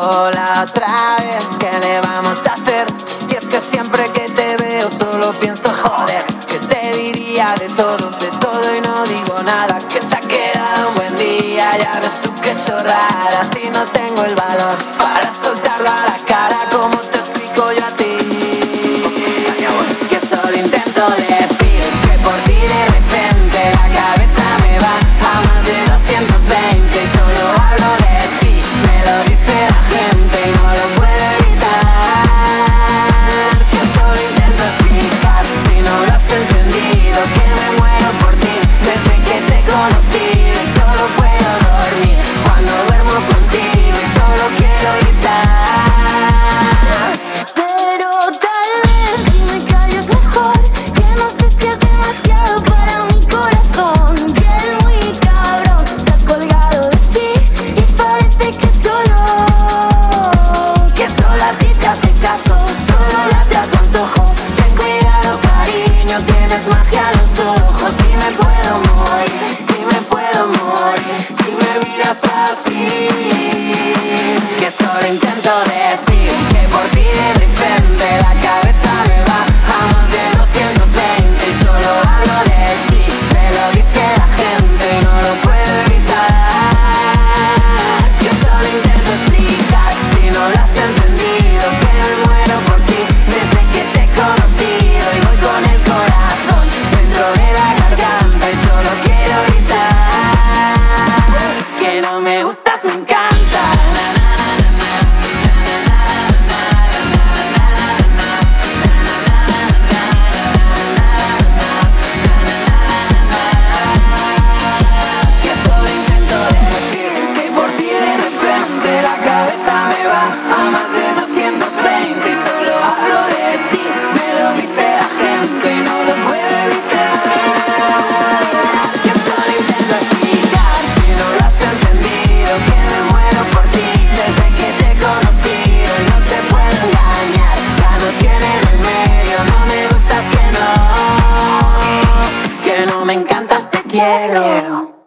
sola otra vez. ¿Qué le vamos a hacer? Si es que siempre que te veo solo pienso joder. Que te diría de todo, de todo y no digo nada. Que se ha quedado un buen día, ya ves tú qué chorrada. Si no tengo el valor para soltarlo a la cara como lo intento decir. bueno, me encantas, te quiero.